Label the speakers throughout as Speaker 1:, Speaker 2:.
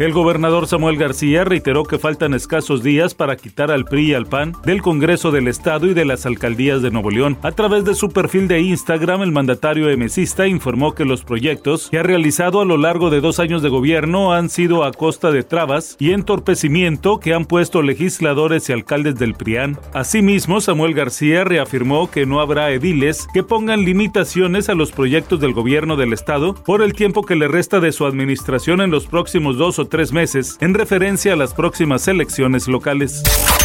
Speaker 1: El gobernador Samuel García reiteró que faltan escasos días para quitar al PRI y al PAN del Congreso del Estado y de las alcaldías de Nuevo León. A través de su perfil de Instagram, el mandatario emesista informó que los proyectos que ha realizado a lo largo de dos años de gobierno han sido a costa de trabas y entorpecimiento que han puesto legisladores y alcaldes del PRIAN. Asimismo, Samuel García reafirmó que no habrá ediles que pongan limitaciones a los proyectos del gobierno del Estado por el tiempo que le resta de su administración en los próximos dos o tres meses, en referencia a las próximas elecciones locales.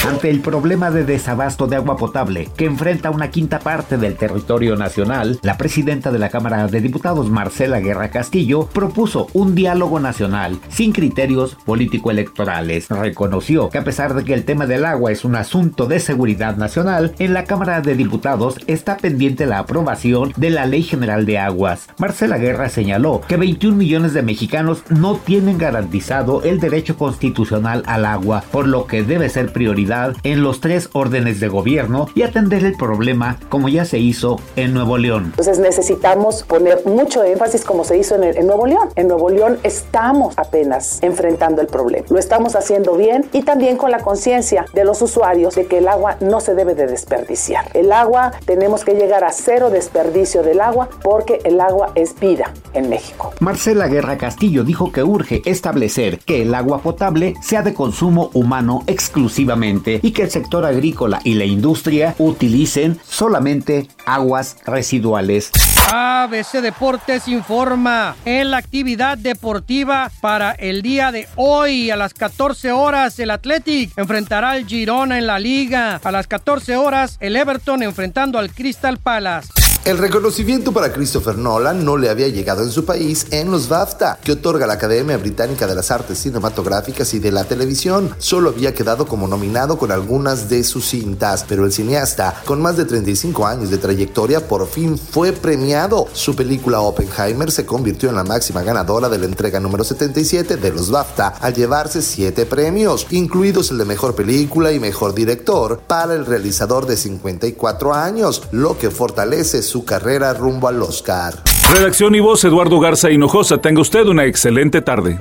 Speaker 2: Ante el problema de desabasto de agua potable que enfrenta una quinta parte del territorio nacional, la presidenta de la Cámara de Diputados, Marcela Guerra Castillo, propuso un diálogo nacional sin criterios político-electorales. Reconoció que a pesar de que el tema del agua es un asunto de seguridad nacional, en la Cámara de Diputados está pendiente la aprobación de la Ley General de Aguas. Marcela Guerra señaló que 21 millones de mexicanos no tienen garantizado el derecho constitucional al agua, por lo que debe ser prioridad en los tres órdenes de gobierno y atender el problema como ya se hizo en Nuevo León.
Speaker 3: Entonces necesitamos poner mucho énfasis como se hizo en, en Nuevo León. En Nuevo León estamos apenas enfrentando el problema. Lo estamos haciendo bien y también con la conciencia de los usuarios de que el agua no se debe de desperdiciar. El agua tenemos que llegar a cero desperdicio del agua porque el agua es vida en México.
Speaker 2: Marcela Guerra Castillo dijo que urge establecer que el agua potable sea de consumo humano exclusivamente y que el sector agrícola y la industria utilicen solamente aguas residuales.
Speaker 4: ABC Deportes informa en la actividad deportiva para el día de hoy a las 14 horas el Athletic enfrentará al Girona en la liga. A las 14 horas el Everton enfrentando al Crystal Palace.
Speaker 5: El reconocimiento para Christopher Nolan no le había llegado en su país en los BAFTA, que otorga la Academia Británica de las Artes Cinematográficas y de la Televisión. Solo había quedado como nominado con algunas de sus cintas, pero el cineasta, con más de 35 años de trayectoria, por fin fue premiado. Su película Oppenheimer se convirtió en la máxima ganadora de la entrega número 77 de los BAFTA, al llevarse 7 premios, incluidos el de Mejor Película y Mejor Director, para el realizador de 54 años, lo que fortalece su su carrera rumbo al Oscar.
Speaker 1: Redacción y voz Eduardo Garza Hinojosa. Tenga usted una excelente tarde.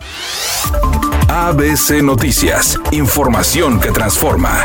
Speaker 6: ABC Noticias. Información que transforma.